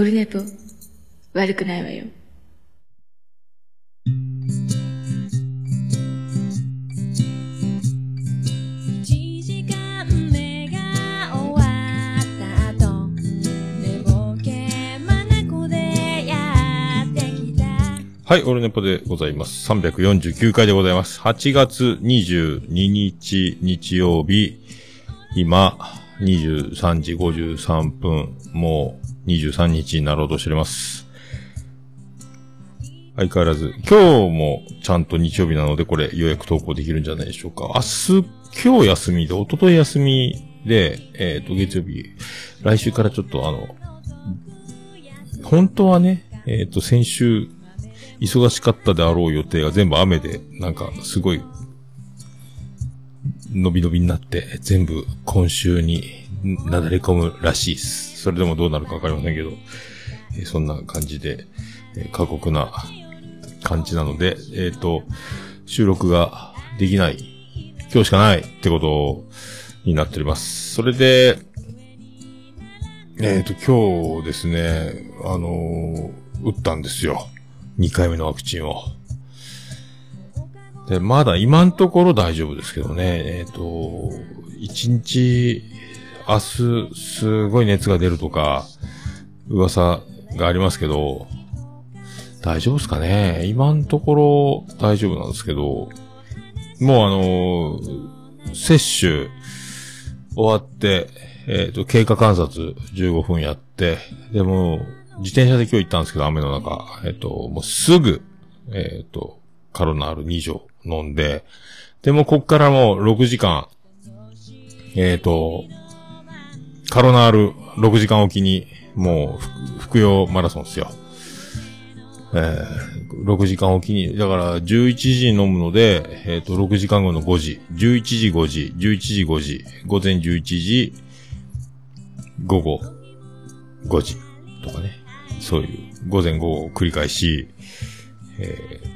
オルネポ、悪くないわよ。1時間目が終わった後寝ぼけ眼でやってきたはい、オルネポでございます。349回でございます。8月22日日曜日、今、23時53分、もう23日になろうとしております。相変わらず、今日もちゃんと日曜日なので、これ、ようやく投稿できるんじゃないでしょうか。明日、今日休みで、一昨日休みで、えっ、と、月曜日、来週からちょっとあの、本当はね、えっ、と、先週、忙しかったであろう予定が全部雨で、なんか、すごい、伸び伸びになって、全部今週になだれ込むらしいです。それでもどうなるかわかりませんけど、えーそんな感じで、えー過酷な感じなので、えっ、と、収録ができない、今日しかないってことになっております。それで、えっ、と、今日ですね、あの打ったんですよ。2回目のワクチンを。で、まだ今のところ大丈夫ですけどね、えっ、と、1日、明日、すごい熱が出るとか、噂がありますけど、大丈夫ですかね？今のところ大丈夫なんですけど、もうあのー接種終わって、えっ、と、経過観察15分やって、でも、自転車で今日行ったんですけど、雨の中、えっ、と、もうすぐ、えっ、と、カロナール2錠飲んで、でもこっからもう6時間、えっ、と、カロナール6時間おきに、もう、服用マラソンですよ。えー、6時間おきに、だから11時に飲むので、えっ、と、6時間後の5時、11時5時、11時5時、午前11時、午後5時とかね。そういう、午前午後を繰り返し、えー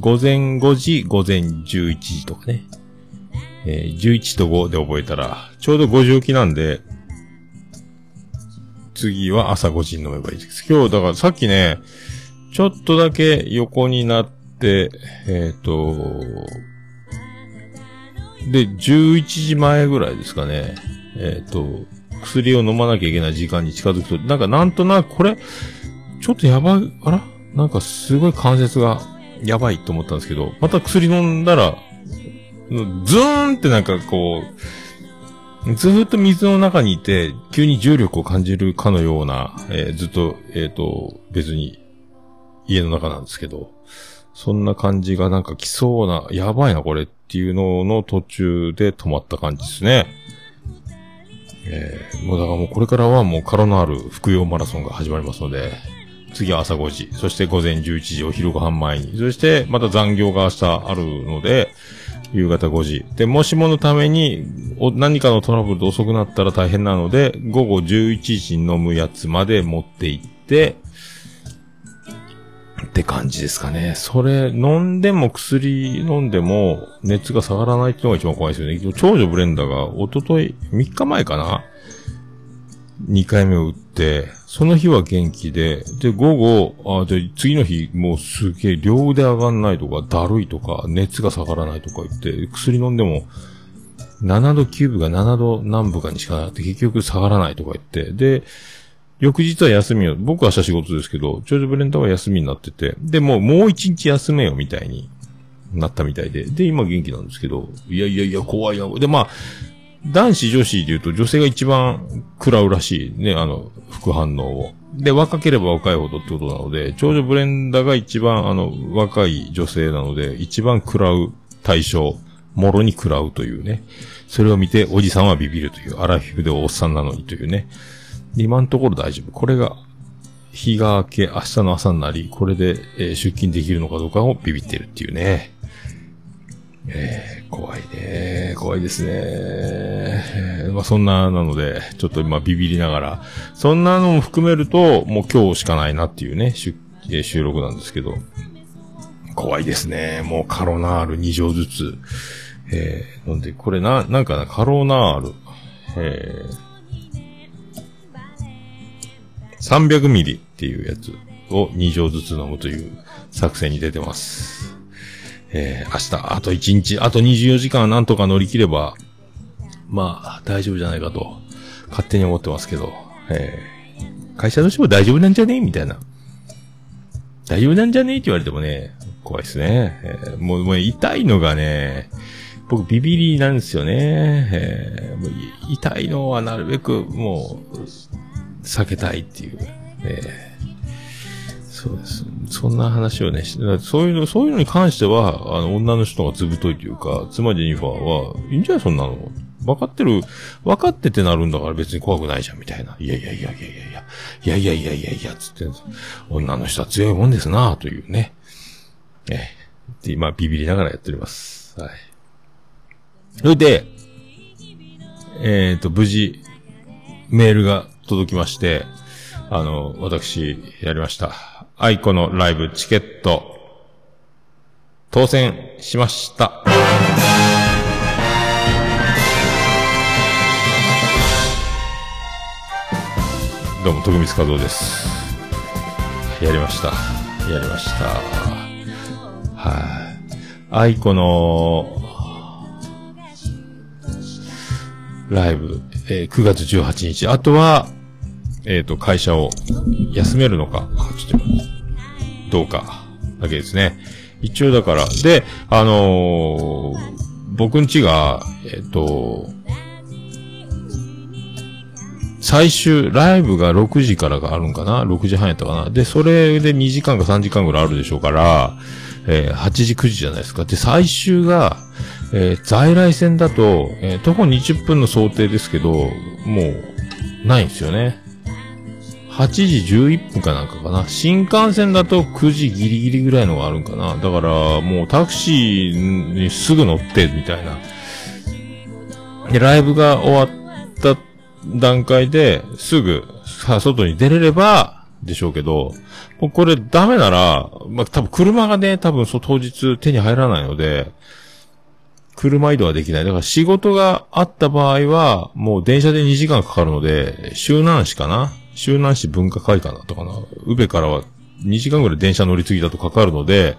午前5時、午前11時とかね。えー11と5で覚えたら、ちょうど5時起きなんで、次は朝5時に飲めばいいです。今日、だからさっきね、ちょっとだけ横になって、えっ、と、で、11時前ぐらいですかね。えっ、と、薬を飲まなきゃいけない時間に近づくと、なんかなんとなくこれ、ちょっとやばい、あらなんかすごい関節がやばいと思ったんですけど、また薬飲んだら、ズーンってなんかこう、ずっと水の中にいて、急に重力を感じるかのような、えーずっと、えっ、と、別に、家の中なんですけど、そんな感じがなんか来そうな、やばいなこれっていうのの途中で止まった感じですね。えー、もうだからもうこれからはもうカロナール服用マラソンが始まりますので、次は朝5時、そして午前11時お昼ご飯前に、そしてまた残業が明日あるので、夕方5時。で、もしものために、お何かのトラブルで遅くなったら大変なので、午後11時に飲むやつまで持って行って、って感じですかね。それ、飲んでも薬飲んでも熱が下がらないっていうのが一番怖いですよね。長女ブレンダーが一昨日3日前かな ?2 回目を打って、その日は元気で、で、午後、あ、で、次の日、もうすげえ、両腕上がんないとか、だるいとか、熱が下がらないとか言って、薬飲んでも、7度9分が7度何分かにしかなくて、結局下がらないとか言って、で、翌日は休みを、僕は明日仕事ですけど、長女ブレンダーは休みになってて、で、もう、もう一日休めよ、みたいになったみたいで、で、今元気なんですけど、いやいやいや、怖いな。で、まあ、男子女子で言うと女性が一番食らうらしいね、あの、副反応を。で、若ければ若いほどってことなので、長女ブレンダが一番、あの、若い女性なので、一番食らう対象、もろに食らうというね。それを見て、おじさんはビビるという、アラフィフでおっさんなのにというね。今のところ大丈夫。これが、日が明け、明日の朝になり、これで、えー出勤できるのかどうかをビビってるっていうね。えー、怖いね。怖いですね。えーまあそんな、なので、ちょっと今ビビりながら、そんなのも含めると、もう今日しかないなっていうね、出収録なんですけど、怖いですね。もうカロナール2錠ずつ。えー、なんで、これな、なんかな、カロナール、えー、300ミリ。っていうやつを2錠ずつ飲むという作戦に出てます。えー、明日、あと1日、あと24時間はなんとか乗り切れば、まあ、大丈夫じゃないかと、勝手に思ってますけど、えー、会社としても大丈夫なんじゃね？みたいな。大丈夫なんじゃね？えって言われてもね、怖いですね。えーもう、もう痛いのがね、僕ビビリなんですよね。えーもう痛いのはなるべくもう、避けたいっていう。えーそうです。そんな話をね、そういうの、そういうのに関しては、あの、女の人がずぶといというか、妻ジェニファーは、いいんじゃないそんなの。分かってる、分かっててなるんだから別に怖くないじゃん、みたいな。いやいやいやいやいやいや、いやいやいやいやいや、つって、女の人は強いもんですなというね。ええ。で、今、ビビりながらやっております。はい。それで、えっ、と、無事、メールが届きまして、あの、私、やりました。アイコのライブチケット、当選しました。どうも、徳光和夫です。やりました。やりました。はい。アイコの、ライブ、えー9月18日。あとは、えっ、と、会社を休めるのか、ちょっとどうか、だけですね。一応だから、で、あのー僕んちが、えっ、と、最終、ライブが6時からがあるんかな ?6 時半やったかな？で、それで2時間か3時間ぐらいあるでしょうから、えー8時9時じゃないですか？で、最終が、えー在来線だと、えー徒歩20分の想定ですけど、もう、ないんですよね。8時11分かなんかかな。新幹線だと9時ギリギリぐらいのがあるんかな。だから、もうタクシーにすぐ乗って、みたいな。で、ライブが終わった段階で、すぐ、さ、外に出れれば、でしょうけど、もうこれダメなら、まあ、多分車がね、多分そう当日手に入らないので、車移動はできない。だから仕事があった場合は、もう電車で2時間かかるので、周南市かな周南市文化会館だったかな宇部からは2時間ぐらい電車乗り継ぎだとかかるので、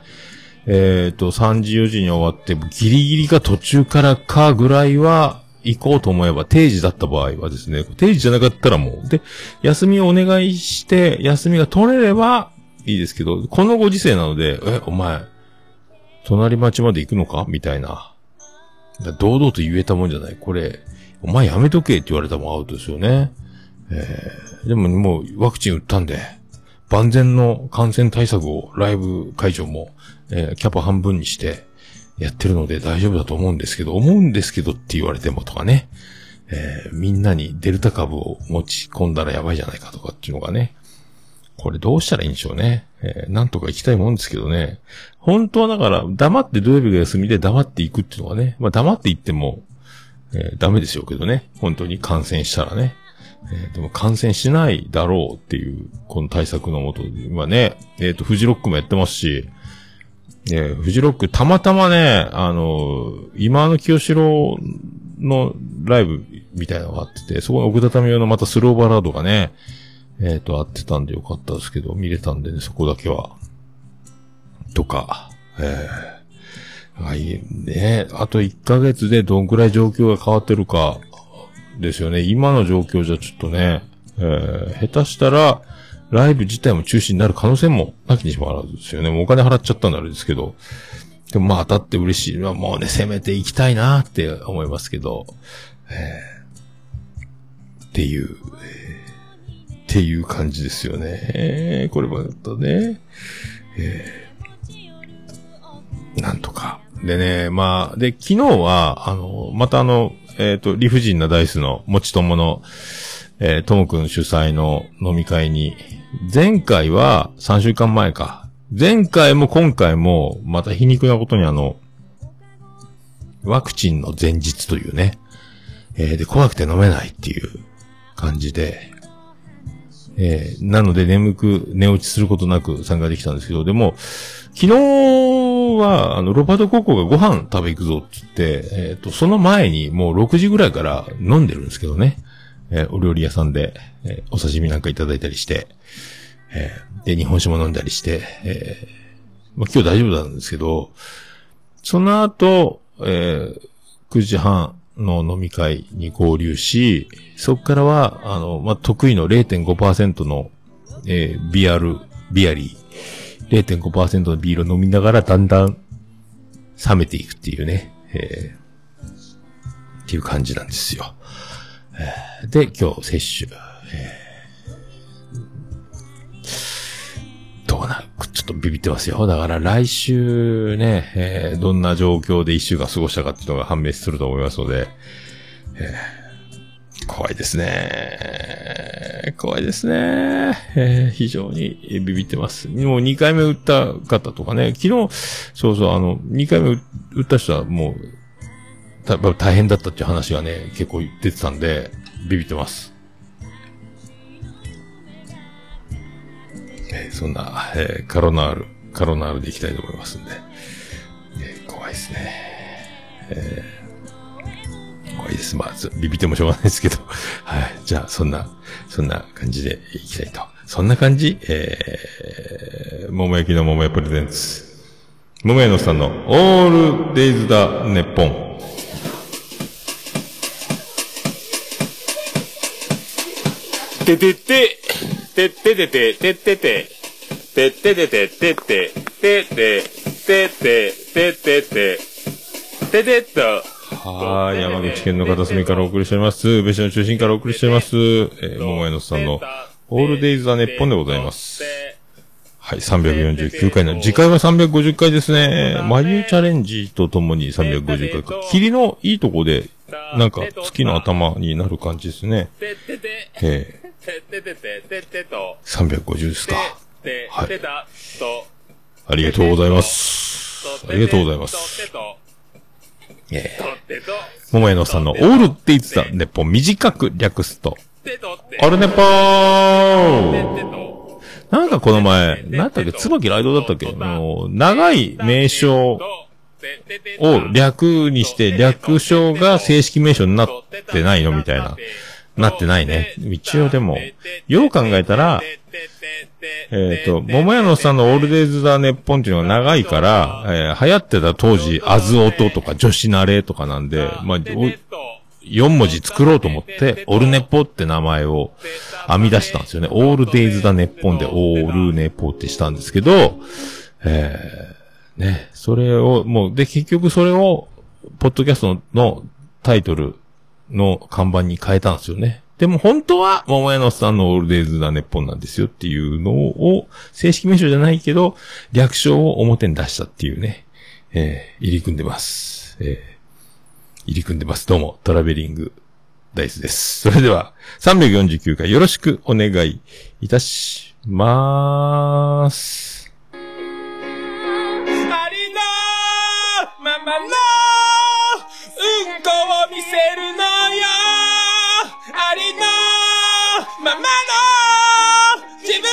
えっ、と、3時4時に終わって、ギリギリが途中からかぐらいは、行こうと思えば、定時だった場合はですね、定時じゃなかったらもう、で、休みをお願いして、休みが取れればいいですけど、このご時世なので、え、お前、隣町まで行くのか？みたいな。堂々と言えたもんじゃない。これ、お前やめとけって言われたもうアウトですよね。えー、でももうワクチン打ったんで、万全の感染対策をライブ会場も、えーキャパ半分にしてやってるので大丈夫だと思うんですけど、思うんですけどって言われてもとかね。えーみんなにデルタ株を持ち込んだらやばいじゃないかとかっていうのがね。これどうしたらいいんでしょうね。えーなんとか行きたいもんですけどね。本当はだから、黙って土曜日が休みで黙っていくっていうのがね。まあ黙って行っても、えーダメでしょうけどね。本当に感染したらね。えーでも感染しないだろうっていう、この対策のもとはね、えっ、と、フジロックもやってますし、えーフジロックたまたまね、あの今の清志郎のライブみたいなのがあってて、そこの奥畳用のまたスローバラードがね、えっ、と、あってたんでよかったですけど、見れたんでね、そこだけは。とか、えー、はい、ね、あと1ヶ月でどんくらい状況が変わってるか、ですよね。今の状況じゃちょっとね、えー、下手したら、ライブ自体も中止になる可能性もなきにしもあらずですよね。もうお金払っちゃったんであれですけど。でもまあ当たって嬉しい。まあもうね、攻めていきたいなって思いますけど。えーっていう、えーっていう感じですよね。えーこれもだとね。えーなんとか。でね、まあ、で、昨日は、あの、またあの、えっ、と、理不尽なダイスの持ち友の、えーともくん主催の飲み会に、前回は3週間前か。前回も今回も、また皮肉なことにあの、ワクチンの前日というね、えーで、怖くて飲めないっていう感じで、えーなので眠く、寝落ちすることなく参加できたんですけど、でも、昨日日は、あの、ロバート高校がご飯食べ行くぞって言って、えっ、と、その前にもう6時ぐらいから飲んでるんですけどね。えーお料理屋さんで、えーお刺身なんかいただいたりして。えーで、日本酒も飲んだりして、えまあ、今日大丈夫なんですけど、その後、えー9時半の飲み会に合流し、そこからは、あの、まあ、得意の0.5%の、えービアル、ビアリー、0.5%のビールを飲みながらだんだん冷めていくっていうね、えー。っていう感じなんですよ。えで、今日摂取、えー。どうなるちょっとビビってますよ。だから来週ね、えー。どんな状況で一週間過ごしたかっていうのが判明すると思いますので、えー。怖いですね。怖いですね。えー非常にビビってます。もう2回目打った方とかね、昨日、そうそう、あの、2回目打打った人はもう、た大変だったっていう話がね、結構出てたんで、ビビってます。えーそんな、えーカロナール、カロナールでいきたいと思いますんで。えー怖いですね。えー怖いです。まあ、ビビってもしょうがないですけど。はい。じゃあ、そんな、そんな感じでいきたいと。そんな感じ？えー、桃焼きの桃屋プレゼンツ。桃屋のさんのオールデイズだ、ネッポン。ててて、てっててて、てってて、てっててて、てって、てって、てって、てってて、ててっと。はい。山口県の片隅からお送りしております。別所の中心からお送りしております。えー、桃屋のさんのオールデイズ・ザ・ネッポンでございます。はい。349回の、次回は350回ですね。眉チャレンジとともに350回か。霧のいいとこで、なんか月の頭になる感じですね。え、ー、350ですか。はい、ありがとうございます。ありがとうございます。と、えー、桃屋のさんのオールデイズ・ザ・ネッポン短く略すと、てとって、オルネポー。なんかこの前、なんだっけ、椿ライドだったっけ？あの、長い名称を略にして、略称が正式名称になってないのみたいな。なってないね。一応でも、よう考えたら、えっ、と、桃屋のさんのオールデイズ・ザ・ネッポンっていうのが長いから、えー流行ってた当時、アズオトとか女子ナレとかなんで、まあ、4文字作ろうと思って、オルネポって名前を編み出したんですよね。オールデイズだネッポンでオールネポってしたんですけど、えー、ね、それを、もう、で、結局それを、ポッドキャストのタイトルの看板に変えたんですよね。でも本当は、桃屋のさんのオールデイズだネッポンなんですよっていうのを、正式名称じゃないけど、略称を表に出したっていうね、えー、入り組んでます。えー入り組んでます。どうも、トラベリングダイスです。それでは、349回よろしくお願いいたしまーす。ありのままのうんこを見せるのよ。ありのままの自分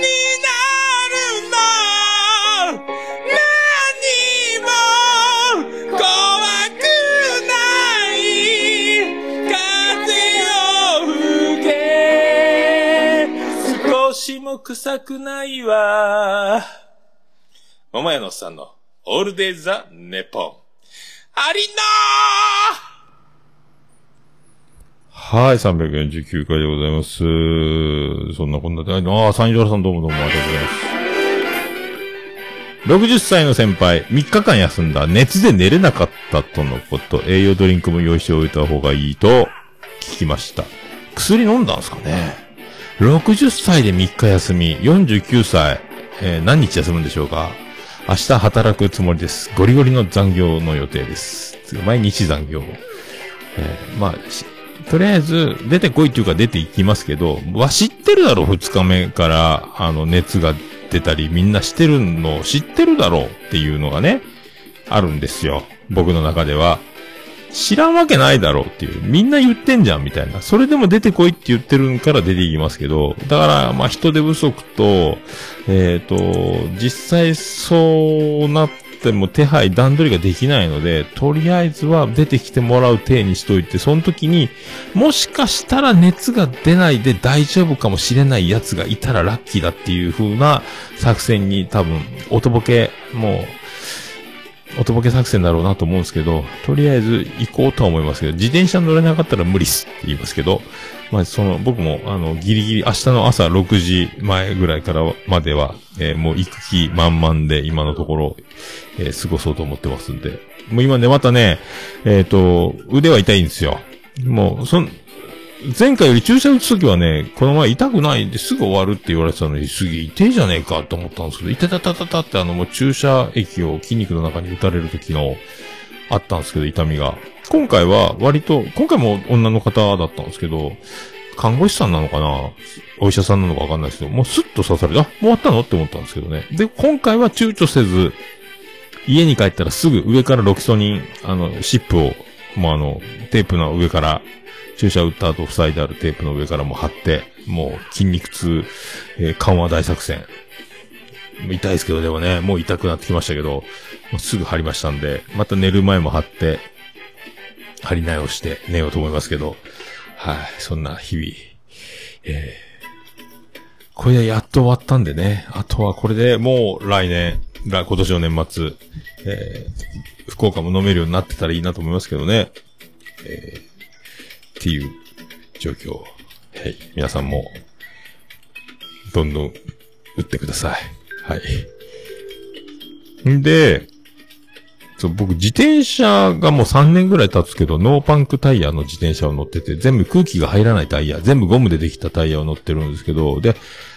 になるの。何も怖くない。風を受け。少しも臭くないわ。桃屋のさんのオールデイザ・ネポン。ありはい、349回でございます。そんなこんなで、ああ、サンジョラさんどうもどうもありがとうございます。60歳の先輩、3日間休んだ、熱で寝れなかったとのこと、栄養ドリンクも用意しておいた方がいいと聞きました。薬飲んだんすかね ?60 歳で3日休み、49歳、えー何日休むんでしょうか明日働くつもりです。ゴリゴリの残業の予定です。毎日残業。えーまあ、とりあえず、出てこいっていうか出て行きますけど、わ、知ってるだろ、二日目から、あの、熱が出たり、みんなしてるの知ってるだろうっていうのがね、あるんですよ。僕の中では。知らんわけないだろうっていう。みんな言ってんじゃん、みたいな。それでも出てこいって言ってるから出ていきますけど、だから、まあ、人手不足と、えっ、と、実際そうなっても手配、段取りができないので、とりあえずは出てきてもらう体にしといて、その時に、もしかしたら熱が出ないで大丈夫かもしれないやつがいたらラッキーだっていう風な作戦に多分、音ボケ、もう、音ボケ作戦だろうなと思うんですけど、とりあえず行こうとは思いますけど、自転車乗れなかったら無理っすって言いますけど、まあ、その、僕も、あの、ギリギリ、明日の朝6時前ぐらいからまでは、えーもう行く気満々で今のところ、えー過ごそうと思ってますんで。もう今ね、またね、えっ、と、腕は痛いんですよ。もう、そん、前回より注射打つときはね、この前痛くないですぐ終わるって言われてたのに、すげえ痛いじゃねえかと思ったんですけど、痛たたたたってあのもう注射液を筋肉の中に打たれる時の、あったんですけど、痛みが。今回は割と、今回も女の方だったんですけど、看護師さんなのかな？お医者さんなのかわかんないですけど、もうスッと刺されて、あ、もう終わったの？って思ったんですけどね。で、今回は躊躇せず、家に帰ったらすぐ上からロキソニン、あの、シップを、もうあの、テープの上から、注射打った後塞いであるテープの上からも貼って、もう筋肉痛、えー緩和大作戦。痛いですけど、でもね、もう痛くなってきましたけど、すぐ貼りましたんで、また寝る前も貼って、貼り直して寝ようと思いますけど、はい、そんな日々。えー、これでやっと終わったんでね、あとはこれでもう来年、今年の年末、えー、福岡も飲めるようになってたらいいなと思いますけどね。えー、っていう状況。はい。皆さんも、どんどん打ってください。はい。んで、そう、僕自転車がもう3年ぐらい経つけど、ノーパンクタイヤの自転車を乗ってて、全部空気が入らないタイヤ、全部ゴムでできたタイヤを乗ってるんですけど、で、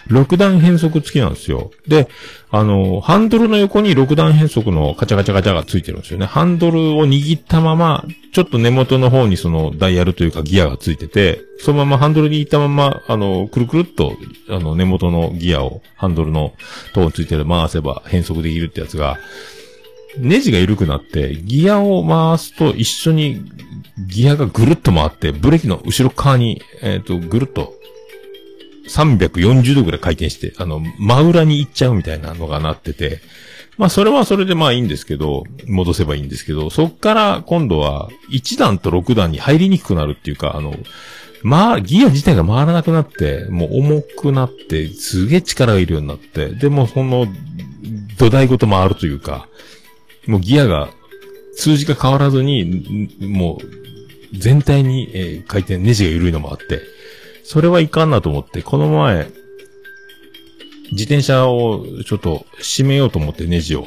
6段変速付きなんですよ。で、あの、ハンドルの横に6段変速のカチャカチャカチャがついてるんですよね。ハンドルを握ったまま、ちょっと根元の方にそのダイヤルというかギアがついてて、そのままハンドルに握ったまま、あの、くるくるっと、あの、根元のギアを、ハンドルのとこについてる回せば変速できるってやつが、ネジが緩くなって、ギアを回すと一緒にギアがぐるっと回って、ブレーキの後ろ側に、えっ、と、ぐるっと340度ぐらい回転して、あの、真裏に行っちゃうみたいなのがなってて、まあそれはそれでまあいいんですけど、戻せばいいんですけど、そっから今度は1段と6段に入りにくくなるっていうか、あの、まあ、ギア自体が回らなくなって、もう重くなって、すげえ力がいるようになって、でもその、土台ごと回るというか、もうギアが、数字が変わらずに、もう、全体に、えー回転、ネジが緩いのもあって、それはいかんなと思って、この前、自転車をちょっと締めようと思ってネジを。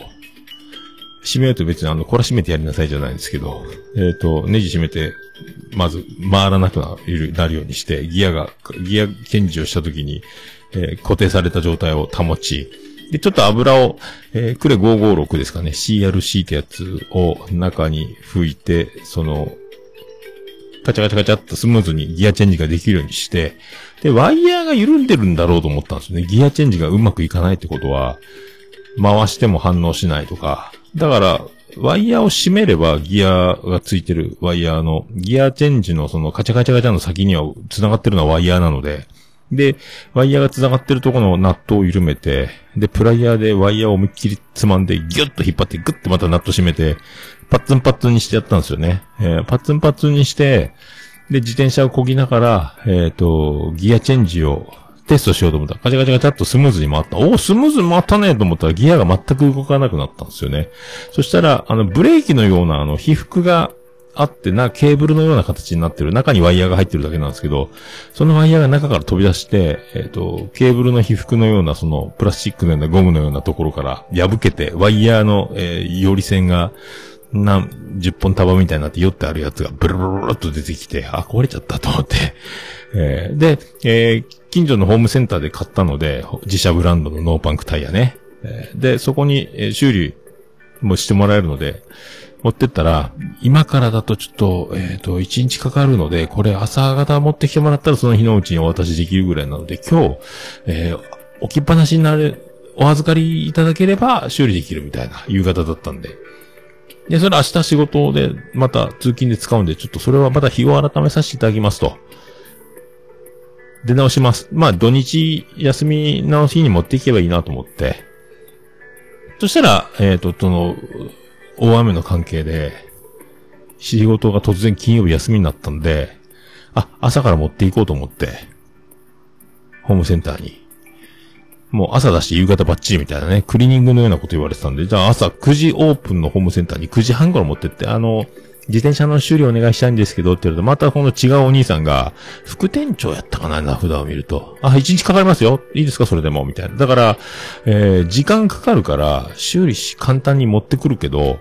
締めようと別にあの、こら締めてやりなさいじゃないんですけど、えっ、と、ネジ締めて、まず回らなくなるなるようにして、ギアが、ギアチェンジをした時に、えー固定された状態を保ち、で、ちょっと油を、えークレ556ですかね、CRC ってやつを中に吹いて、その、カチャカチャカチャっとスムーズにギアチェンジができるようにして、で、ワイヤーが緩んでるんだろうと思ったんですよね。ギアチェンジがうまくいかないってことは、回しても反応しないとか。だから、ワイヤーを締めればギアがついてるワイヤーの、ギアチェンジのそのカチャカチャカチャの先には繋がってるのはワイヤーなので、で、ワイヤーが繋がってるところのナットを緩めて、で、プライヤーでワイヤーを思いっきりつまんで、ギュッと引っ張って、グッてまたナット締めて、パッツンパッツンにしてやったんですよね。えーパッツンパッツンにして、で、自転車を漕ぎながら、えっ、と、ギアチェンジをテストしようと思ったら、カチャカチャカチャっとスムーズに回った。おお、スムーズに回ったねと思ったら、ギアが全く動かなくなったんですよね。そしたら、あの、ブレーキのような、あの、被覆があってな、ケーブルのような形になってる。中にワイヤーが入ってるだけなんですけど、そのワイヤーが中から飛び出して、えっ、と、ケーブルの被覆のような、その、プラスチックのようなゴムのようなところから破けて、ワイヤーの、えー、より線が、何、十本束みたいになって酔ってあるやつがブルブルブルっと出てきて、あ、壊れちゃったと思って。えーで、えー近所のホームセンターで買ったので、自社ブランドのノーパンクタイヤね。えーで、そこに、え修理もしてもらえるので、持ってったら、今からだとちょっと、えっ、と、1日かかるので、これ朝方持ってきてもらったらその日のうちにお渡しできるぐらいなので、今日、えー置きっぱなしになる、お預かりいただければ修理できるみたいな夕方だったんで。で、それ明日仕事で、また通勤で使うんで、ちょっとそれはまた日を改めさせていただきますと。出直します。まあ、土日休みの日に持っていけばいいなと思って。そしたら、えっ、と、その、大雨の関係で、仕事が突然金曜日休みになったんで、あ、朝から持っていこうと思って、ホームセンターに。もう朝だし夕方バッチリみたいなね、クリーニングのようなこと言われてたんで、じゃあ朝9時オープンのホームセンターに9時半頃持ってって、あの、自転車の修理お願いしたいんですけどって言うと、またこの違うお兄さんが、副店長やったかな、名札を見ると。あ、1日かかりますよ。いいですか、それでも。みたいな。だから、えー、時間かかるから、修理し、簡単に持ってくるけど、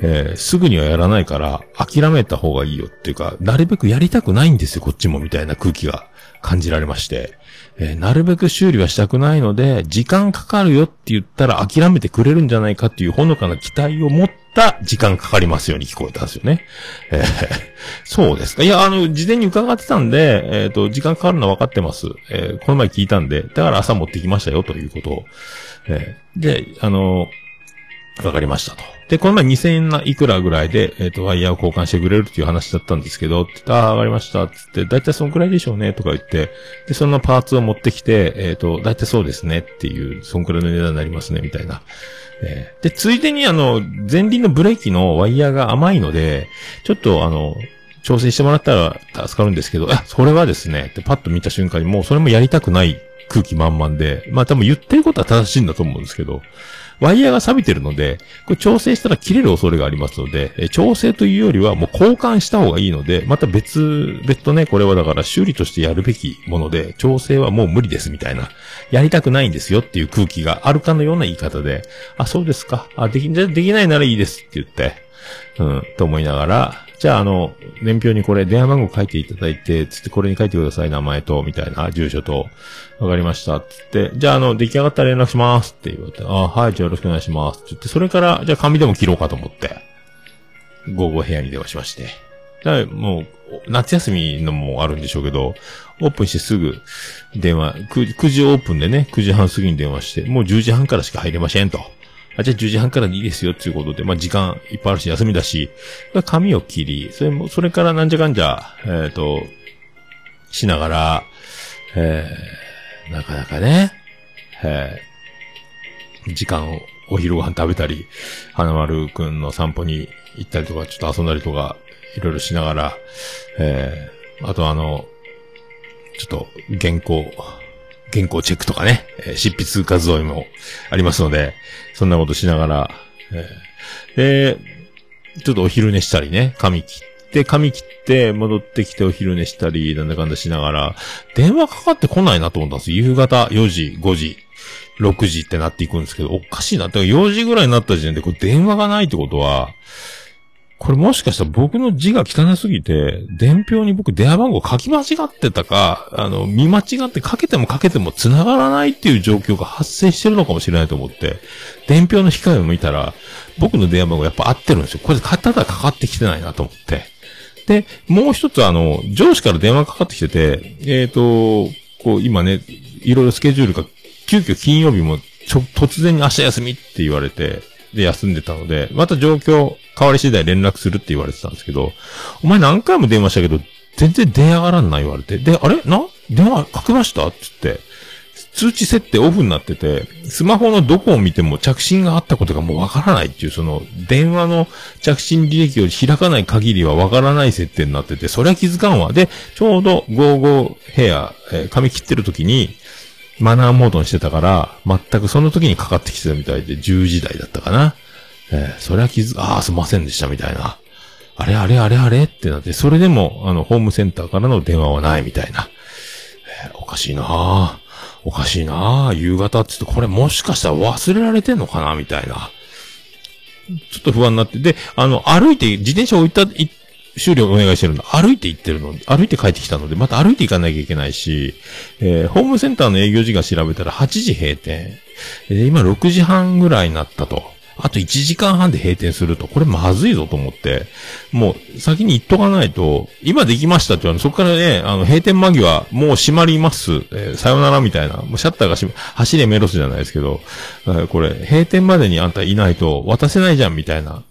えーすぐにはやらないから、諦めた方がいいよっていうか、なるべくやりたくないんですよ、こっちも、みたいな空気が感じられまして。えーなるべく修理はしたくないので、時間かかるよって言ったら諦めてくれるんじゃないかっていうほのかな期待を持ってた時間かかりますように聞こえたんですよね。えーそうですか。いや、あの、事前に伺ってたんで、えっ、と、時間かかるのは分かってます。えーこの前聞いたんで、だから朝持ってきましたよ、ということを。えーで、あのわかりましたと。で、この前2000円ないくらぐらいで、えっ、と、ワイヤーを交換してくれるっていう話だったんですけど、ってってああ、わかりました。つって、だいたいそのくらいでしょうね、とか言って、で、そのパーツを持ってきて、えっ、と、だいたいそうですね、っていう、そんくらいの値段になりますね、みたいな。えーで、ついでにあの、前輪のブレーキのワイヤーが甘いので、ちょっとあの、調整してもらったら助かるんですけど、あ、それはですね、ってパッと見た瞬間にもうそれもやりたくない空気満々で、まあ多分言ってることは正しいんだと思うんですけど、ワイヤーが錆びてるので、これ調整したら切れる恐れがありますので、え調整というよりはもう交換した方がいいので、また別、別途ね、これはだから修理としてやるべきもので、調整はもう無理ですみたいな、やりたくないんですよっていう空気があるかのような言い方で、あ、そうですか。あ、でき、できないならいいですって言って、うん、と思いながら、じゃああの、年表にこれ電話番号書いていただいて、つってこれに書いてください、名前と、みたいな、住所と、わかりました、つって、じゃああの、出来上がったら連絡しますって言われて、あ、はい、じゃあよろしくお願いします、って言って、それから、じゃあ紙でも切ろうかと思って、午後部屋に電話しまして。だもう、夏休みのもあるんでしょうけど、オープンしてすぐ電話、9, 9時オープンでね、9時半過ぎに電話して、もう10時半からしか入れませんと。あ、じゃあ10時半からでいいですよっていうことで、まあ時間いっぱいあるし休みだし、髪を切り、それも、それからなんじゃかんじゃ、えっ、と、しながら、えー、なかなかね、えー、時間を、お昼ご飯食べたり、花丸くんの散歩に行ったりとか、ちょっと遊んだりとか、いろいろしながら、えー、あとあの、ちょっと原稿、原稿チェックとかね、えー執筆活動にもありますので、そんなことしながら、えーで、ちょっとお昼寝したりね、髪切って、髪切って、戻ってきてお昼寝したり、なんだかんだしながら、電話かかってこないなと思ったんです。夕方4時、5時、6時ってなっていくんですけど、おかしいな。だから4時ぐらいになった時点で、これ電話がないってことは、これもしかしたら僕の字が汚すぎて、伝票に僕電話番号書き間違ってたか、あの、見間違ってかけてもかけても繋がらないっていう状況が発生してるのかもしれないと思って、伝票の控えを見たら、僕の電話番号やっぱ合ってるんですよ。これただかかってきてないなと思って。で、もう一つあの、上司から電話かかってきてて、えっ、と、こう今ね、いろいろスケジュールが、急遽金曜日もちょ、突然に明日休みって言われて、で、休んでたので、また状況変わり次第連絡するって言われてたんですけど、お前何回も電話したけど、全然出上がらんな言われて、で、あれ？な？電話かけました？つって、通知設定オフになってて、スマホのどこを見ても着信があったことがもうわからないっていう、その、電話の着信履歴を開かない限りはわからない設定になってて、それは気づかんわ。で、ちょうど55ヘア、えー髪切ってる時に、マナーモードにしてたから、全くその時にかかってきてたみたいで、10時台だったかな。えーそれは気づ、ああ、すいませんでしたみたいな。あれあれあれあれ？ってなって、それでも、あの、ホームセンターからの電話はないみたいな。えーおかしいなあおかしいなあ夕方って言って、これもしかしたら忘れられてんのかな？みたいな。ちょっと不安になって。で、あの、歩いて、自転車置いた、い修理をお願いしてるの。歩いて行ってるの。歩いて帰ってきたので、また歩いて行かなきゃいけないし、えーホームセンターの営業時間調べたら8時閉店。で、今6時半ぐらいになったと。あと1時間半で閉店すると、これまずいぞと思って、もう先に言っとかないと、今できましたって言われ、そこからね、あの、閉店間際、もう閉まります、えーさよならみたいな、もうシャッターが閉ま、走れメロスじゃないですけど、これ、閉店までにあんたいないと渡せないじゃんみたいな、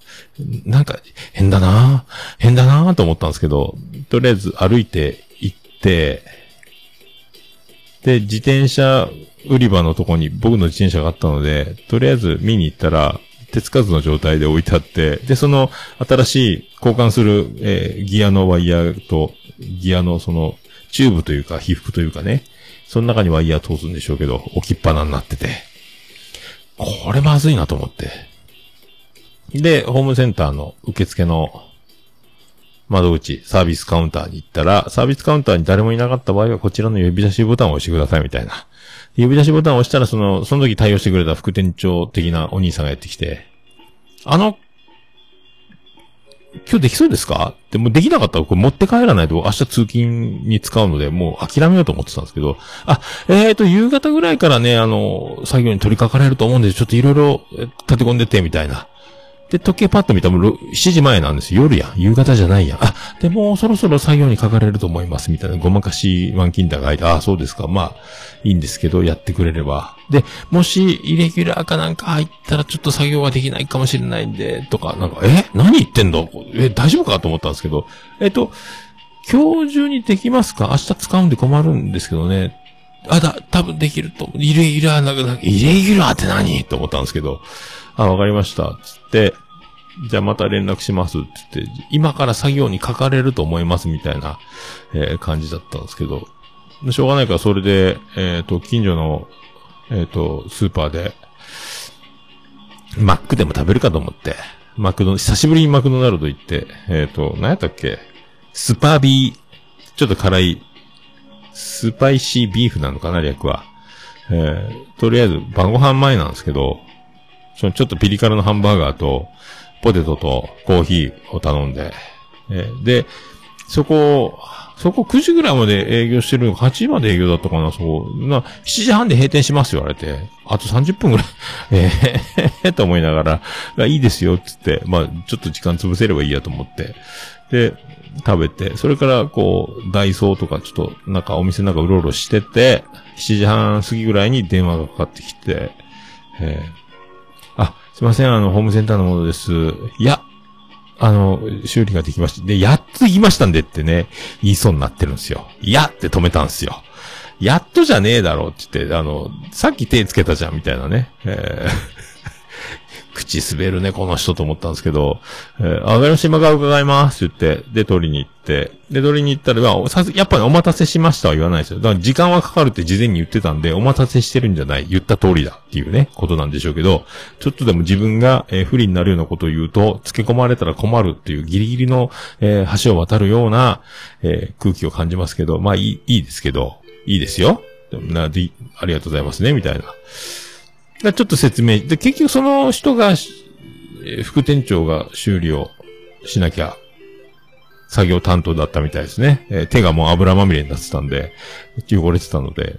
なんか、変だな変だなと思ったんですけど、とりあえず歩いて行って、で、自転車売り場のとこに僕の自転車があったので、とりあえず見に行ったら、手つかずの状態で置いてあって、で、その新しい交換する、えーギアのワイヤーと、ギアのその、チューブというか、被覆というかね、その中にワイヤー通すんでしょうけど、置きっぱなになってて、これまずいなと思って。で、ホームセンターの受付の窓口、サービスカウンターに行ったら、サービスカウンターに誰もいなかった場合は、こちらの指差しボタンを押してくださいみたいな。指差しボタンを押したら、その、その時対応してくれた副店長的なお兄さんがやってきて、あの、今日できそうですか？って、もうできなかったらこれ持って帰らないと明日通勤に使うので、もう諦めようと思ってたんですけど、あ、えーと、夕方ぐらいからね、あの、作業に取り掛かれると思うんで、ちょっといろいろ立て込んでて、みたいな。で、時計パッと見たらもう7時前なんですよ。夜や。夕方じゃないやん。あ、でもそろそろ作業にかかれると思います。みたいなごまかし満金だが入って、あ、そうですか。まあ、いいんですけど、やってくれれば。で、もし、イレギュラーかなんか入ったらちょっと作業ができないかもしれないんで、とか、なんか、え？何言ってんの？え、大丈夫かと思ったんですけど、えっと、今日中にできますか？明日使うんで困るんですけどね。あ、だ、多分できると。イレギュラーなくな、イレギュラーって何？と思ったんですけど、あ、わかりました。つって、じゃあまた連絡します。つって、今から作業にかかれると思いますみたいな、えー感じだったんですけど、しょうがないからそれで、えっ、と、近所の、えっ、と、スーパーで、マックでも食べるかと思って、マクド、久しぶりにマクドナルド行って、えっ、と、何やったっけ？スパービー、ちょっと辛い、スパイシービーフなのかな、略は。えーとりあえず晩ご飯前なんですけど、そのちょっとピリ辛のハンバーガーと、ポテトとコーヒーを頼んで、えーで、そこ、そこ9時ぐらいまで営業してるのか、8時まで営業だったかな、そう。な、7時半で閉店しますよ、言われて。あと30分ぐらい、えー、と思いながら、いいですよ、つって、まあ、ちょっと時間潰せればいいやと思って。で、食べて、それから、こう、ダイソーとか、ちょっと、なんかお店の中うろうろしてて、7時半過ぎぐらいに電話がかかってきて、えー、すいません、あの、ホームセンターのものです。いや、あの、修理ができました。で、やっと言いましたんでってね、言いそうになってるんですよ。いやって止めたんですよ。やっとじゃねえだろって言って、あの、さっき手つけたじゃん、みたいなね。えー口滑るね、この人と思ったんですけど、えー、あわかりました、今から伺いますって言って、で、取りに行って、で、取りに行ったら、まあさやっぱりお待たせしましたは言わないですよ。だから時間はかかるって事前に言ってたんで、お待たせしてるんじゃない、言った通りだっていうね、ことなんでしょうけど、ちょっとでも自分が、えー不利になるようなことを言うと、付け込まれたら困るっていうギリギリの、えー橋を渡るような、えー空気を感じますけど、まあいい、いいですけど、いいですよ。な、で、ありがとうございますね、みたいな。ちょっと説明。で、結局その人が、副店長が修理をしなきゃ、作業担当だったみたいですね。え手がもう油まみれになってたんで、汚れてたので、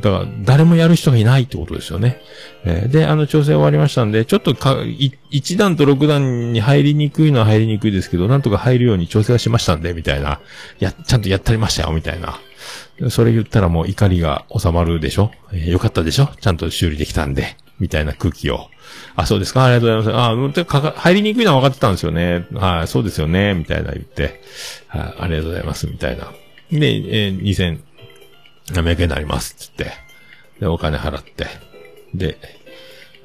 だから誰もやる人がいないってことですよね。えで、あの調整終わりましたんで、ちょっとか、1段と6段に入りにくいのは入りにくいですけど、なんとか入るように調整はしましたんで、みたいな。や、ちゃんとやったりましたよ、みたいな。それ言ったらもう怒りが収まるでしょ、えーよかったでしょ？ちゃんと修理できたんで。みたいな空気を。あ、そうですかありがとうございます。あ、うかか入りにくいのは分かってたんですよね。はい、そうですよね。みたいな言って。はい、ありがとうございます。みたいな。で、えー、2000、何百円になります。つって。で、お金払って。で、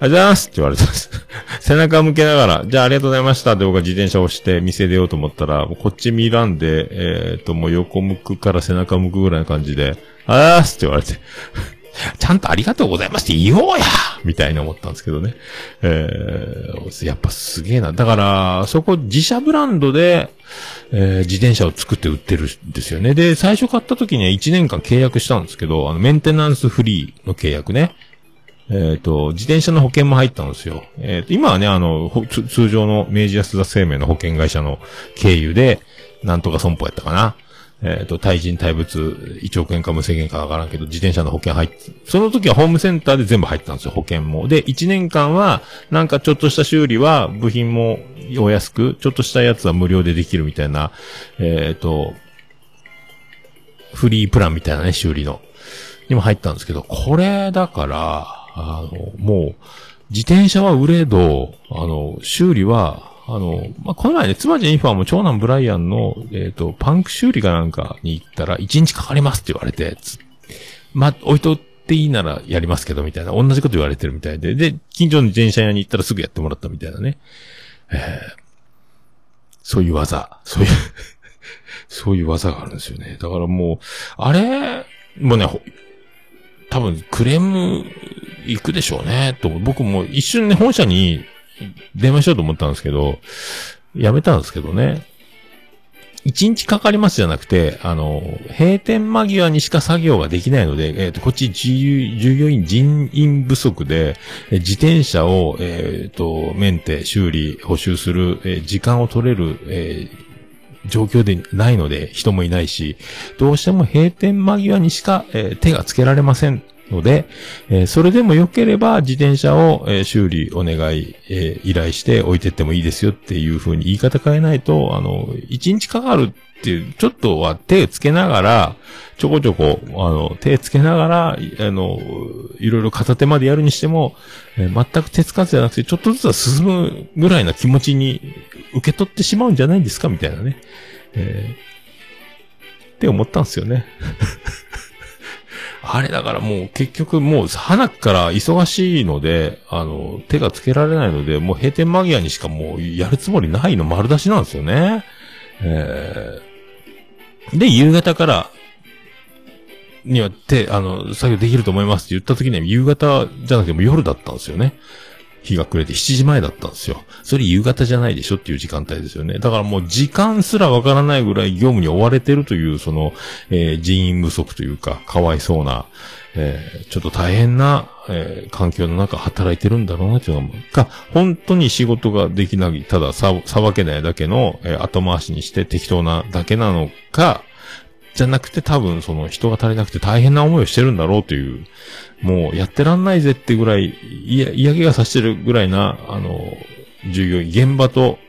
ありがとうございますって言われたんです。背中向けながら、じゃあありがとうございましたって僕が自転車を押して店出ようと思ったら、こっち見らんで、えっ、と、もう横向くから背中向くぐらいの感じで、ありがとうございますって言われて、ちゃんとありがとうございますって言おうやみたいに思ったんですけどね。えー、やっぱすげえな。だから、そこ自社ブランドで、えー自転車を作って売ってるんですよね。で、最初買った時には1年間契約したんですけど、あの、メンテナンスフリーの契約ね。えっ、と、自転車の保険も入ったんですよ。えっ、と、今はね、あの、通常の明治安田生命の保険会社の経由で、なんとか損保やったかな。えっ、と、対人対物、1億円か無制限かわからんけど、自転車の保険入って、その時はホームセンターで全部入ったんですよ、保険も。で、1年間は、なんかちょっとした修理は、部品もお安く、ちょっとしたやつは無料でできるみたいな、えっ、と、フリープランみたいなね、修理の。にも入ったんですけど、これだから、あの、もう、自転車は売れど、あの、修理は、あの、まあ、この前ね、妻ジェニファーも長男ブライアンの、えっ、と、パンク修理かなんかに行ったら、1日かかりますって言われて、つま、置いとっていいならやりますけど、みたいな。同じこと言われてるみたいで。で、近所の自転車屋に行ったらすぐやってもらったみたいなね。えーそういう技。そういう そういう技があるんですよね。だからもう、あれ、もうね、多分クレーム行くでしょうね、と。僕も一瞬ね、本社に電話しようと思ったんですけど、やめたんですけどね。一日かかりますじゃなくて、あの、閉店間際にしか作業ができないので、えっ、と、こっち従業員人員不足で、自転車を、えっ、と、メンテ、修理、補修する、えー時間を取れる、え状況でないので、人もいないし、どうしても閉店間際にしか、え手がつけられませんので、えーそれでも良ければ自転車を、えー修理お願い、えー依頼して置いてってもいいですよっていう風に言い方変えないと、あの、一日かかるっていう、ちょっとは手つけながら、ちょこちょこ、あの、手つけながら、あの、いろいろ片手までやるにしても、えー全く手つかずじゃなくて、ちょっとずつは進むぐらいな気持ちに受け取ってしまうんじゃないんですかみたいなね。えーって思ったんですよね。あれだからもう結局もう花から忙しいので、あの、手がつけられないので、もう閉店間際にしかもうやるつもりないの丸出しなんですよね。えーで、夕方から、には手、あの、作業できると思いますって言った時には夕方じゃなくても夜だったんですよね。日が暮れて7時前だったんですよ。それ夕方じゃないでしょっていう時間帯ですよね。だからもう時間すらわからないぐらい業務に追われてるという、その、えー人員不足というか、かわいそうな、えーちょっと大変な、えー環境の中働いてるんだろうなっていうのが、本当に仕事ができない、たださ、さばけないだけの、えー後回しにして適当なだけなのか、じゃなくて多分その人が足りなくて大変な思いをしてるんだろうという、もうやってらんないぜってぐらい、いや、嫌気がさしてるぐらいな、あの、従業員、現場と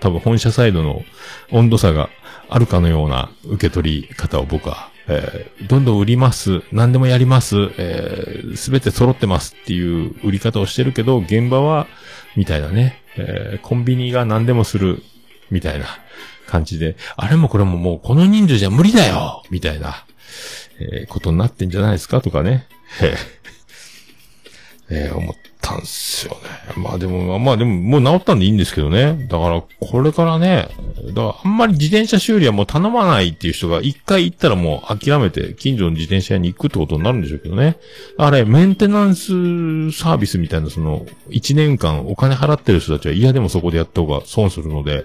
多分本社サイドの温度差があるかのような受け取り方を僕は、えーどんどん売ります、何でもやります、えすべて揃ってますっていう売り方をしてるけど、現場は、みたいなね、えーコンビニが何でもする、みたいな。感じで、あれもこれももうこの人数じゃ無理だよみたいな、えーことになってんじゃないですかとかね。え 思ったんすよね。まあでも、まあでも、もう治ったんでいいんですけどね。だから、これからね、だからあんまり自転車修理はもう頼まないっていう人が一回行ったらもう諦めて近所の自転車屋に行くってことになるんでしょうけどね。あれ、メンテナンスサービスみたいな、その、一年間お金払ってる人たちは嫌でもそこでやった方が損するので、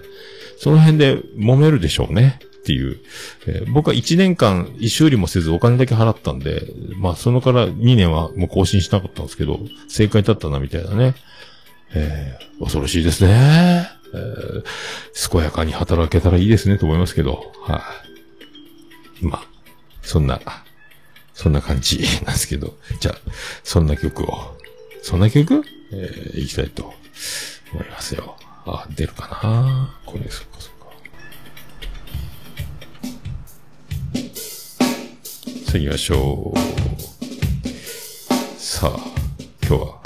その辺で揉めるでしょうね。っていう。えー僕は1年間修理もせずお金だけ払ったんで、まあそのから2年はもう更新しなかったんですけど、正解だったなみたいなね。えー恐ろしいですね。えー健やかに働けたらいいですねと思いますけど、はい。まあ、そんな、そんな感じ なんですけど、じゃあ、そんな曲を、そんな曲？えー、いきたいと思いますよ。あ、出るかなこれ、そっかそっか。さあ行きましょう。さあ、今日は、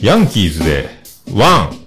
ヤンキーズで、ワン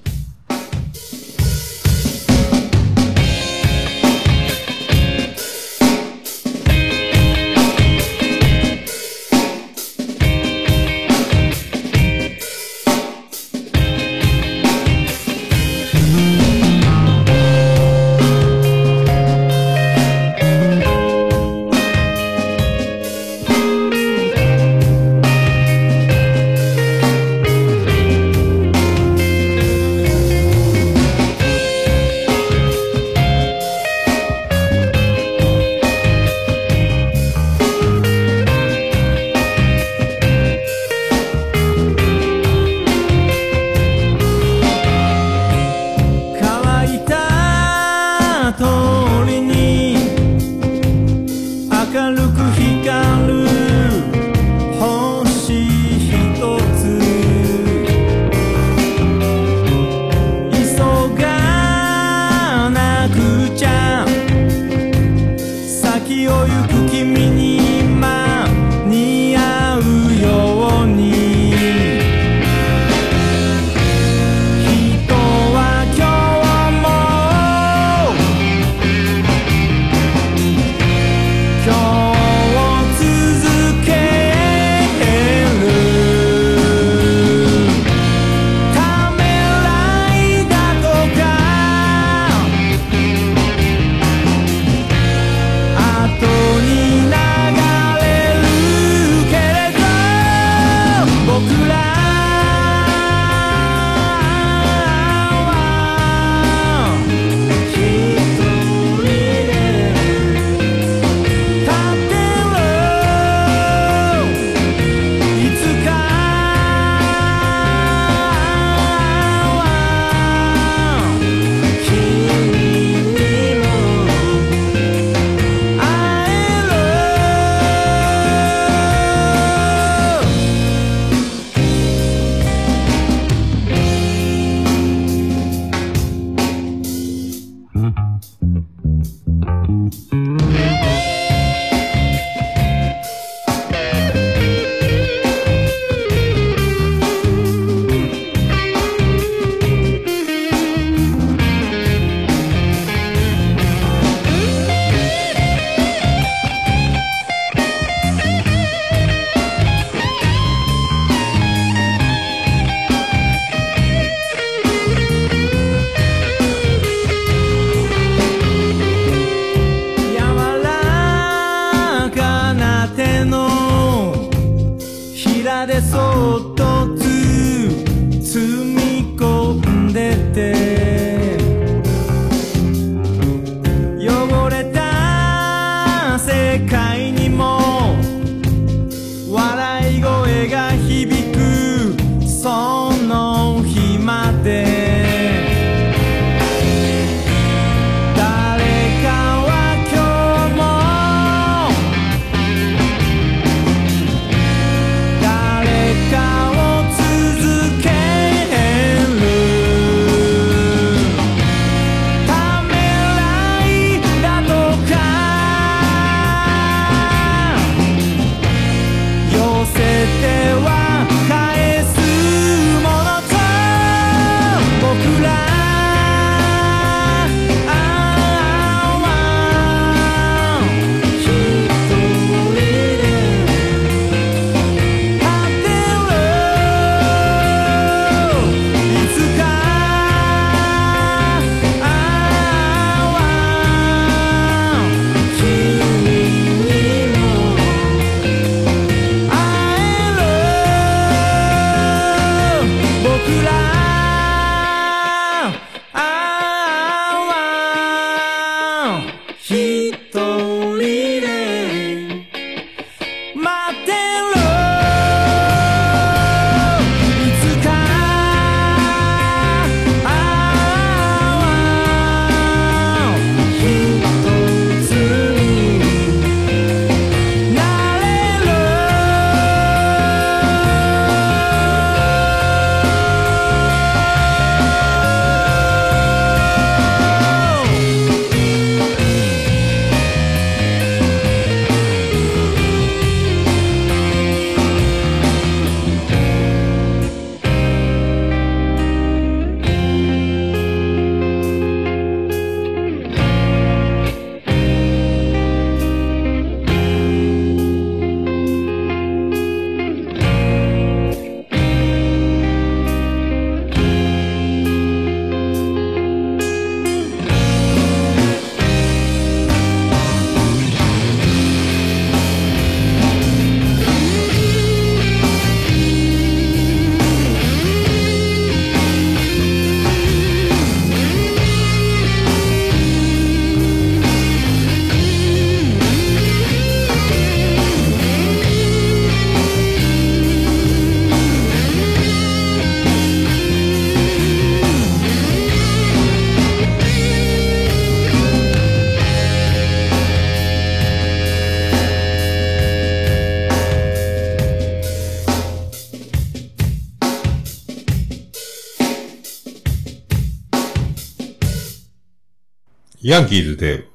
ヤンキーズで、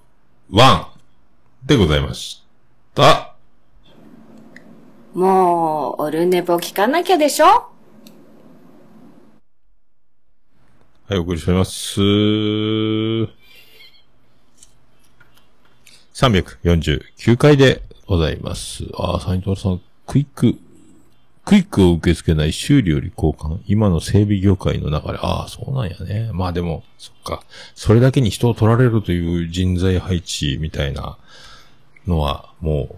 ワンでございました。もう、オルネポ聞かなきゃでしょ？はい、お送りしております。349回でございます。ああ、サイントラさん、クイック、クイックを受け付けない修理より交換。今の整備業界の中で、ああ、そうなんやね。まあでも、そっか。それだけに人を取られるという人材配置みたいなのは、も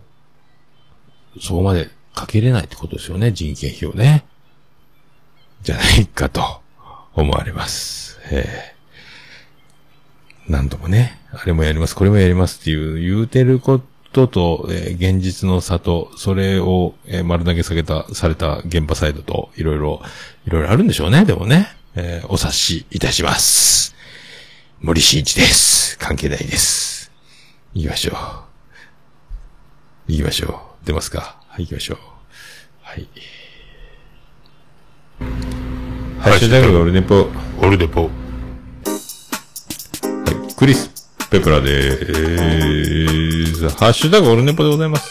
う、そこまでかけれないってことですよね、人件費をね。じゃないかと思われます。ええ何度もね、あれもやります、これもやりますっていう言うてることと、えー現実の差と、それを、えー丸投げ下げた、された現場サイドと、いろいろ、いろいろあるんでしょうね、でもね。えーお察しいたします。森進一です。関係ないです。行きましょう。行きましょう。出ますか？はい、行きましょう。はい。ハッシュタグオルネポ。オルネポ。はい、クリス・ペプラでーす。ハッシュタグオルネポでございます。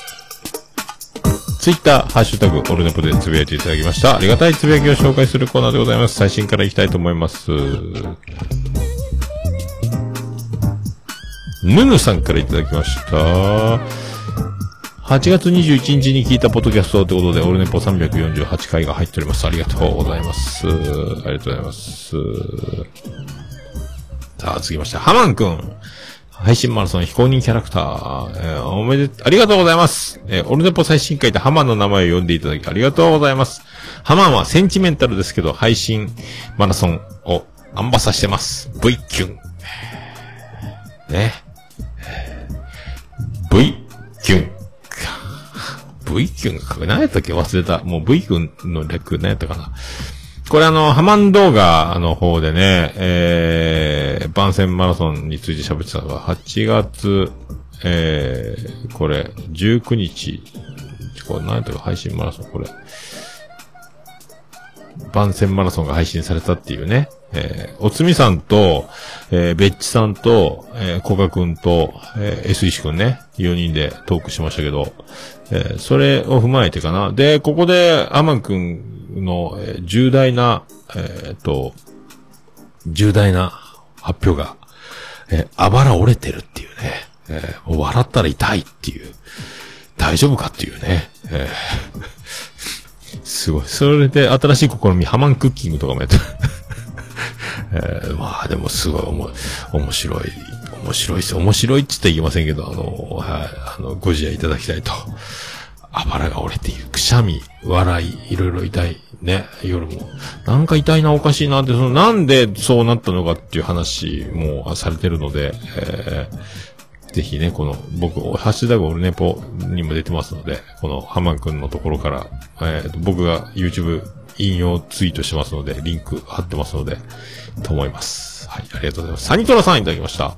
ツイッター、ハッシュタグ、オルネポでつぶやいていただきました。ありがたいつぶやきを紹介するコーナーでございます。最新からいきたいと思います。ヌヌさんからいただきました。8月21日に聞いたポッドキャストということで、オルネポ348回が入っております。ありがとうございます。ありがとうございます。さあ、続きまして、ハマンくん。配信マラソン非公認キャラクター、えーおめで、ありがとうございます。えーオルネポ最新回でハマンの名前を呼んでいただきありがとうございます。ハマンはセンチメンタルですけど、配信マラソンをアンバサしてます。V キュン。ね。V キュン。V キュンか。何やったっけ？忘れた。もう V キュンの略何やったかな。これあの、ハマン動画の方でね、えー、番宣マラソンについて喋ってたのが、8月、えー、これ、19日、これ何やったか配信マラソン、これ。番宣マラソンが配信されたっていうね。えー、おつみさんと、えー、べっちさんと、えー、こがくんと、えー、S 石くんね、4人でトークしましたけど、えー、それを踏まえてかな。で、ここで、アマンくんの、えー重大な、えーっと、重大な発表が、えーあばら折れてるっていうね。えー笑ったら痛いっていう。大丈夫かっていうね。えー すごい。それで新しい試み、ハマンクッキングとかもやって。えーまあでもすごいおも面白い。面白いです。面白いって言ってはいませんけど、あの、はい、あの、ご自愛いただきたいと。あばらが折れている。くしゃみ、笑い、いろいろ痛い。ね、夜も。なんか痛いな、おかしいなって、その、なんでそうなったのかっていう話もされてるので、えーぜひね、この、僕、ハッシュタグオルネポにも出てますので、このハマン君のところから、えー僕が YouTube 引用ツイートしますので、リンク貼ってますので、と思います。はい、ありがとうございます。サニトラさんいただきました。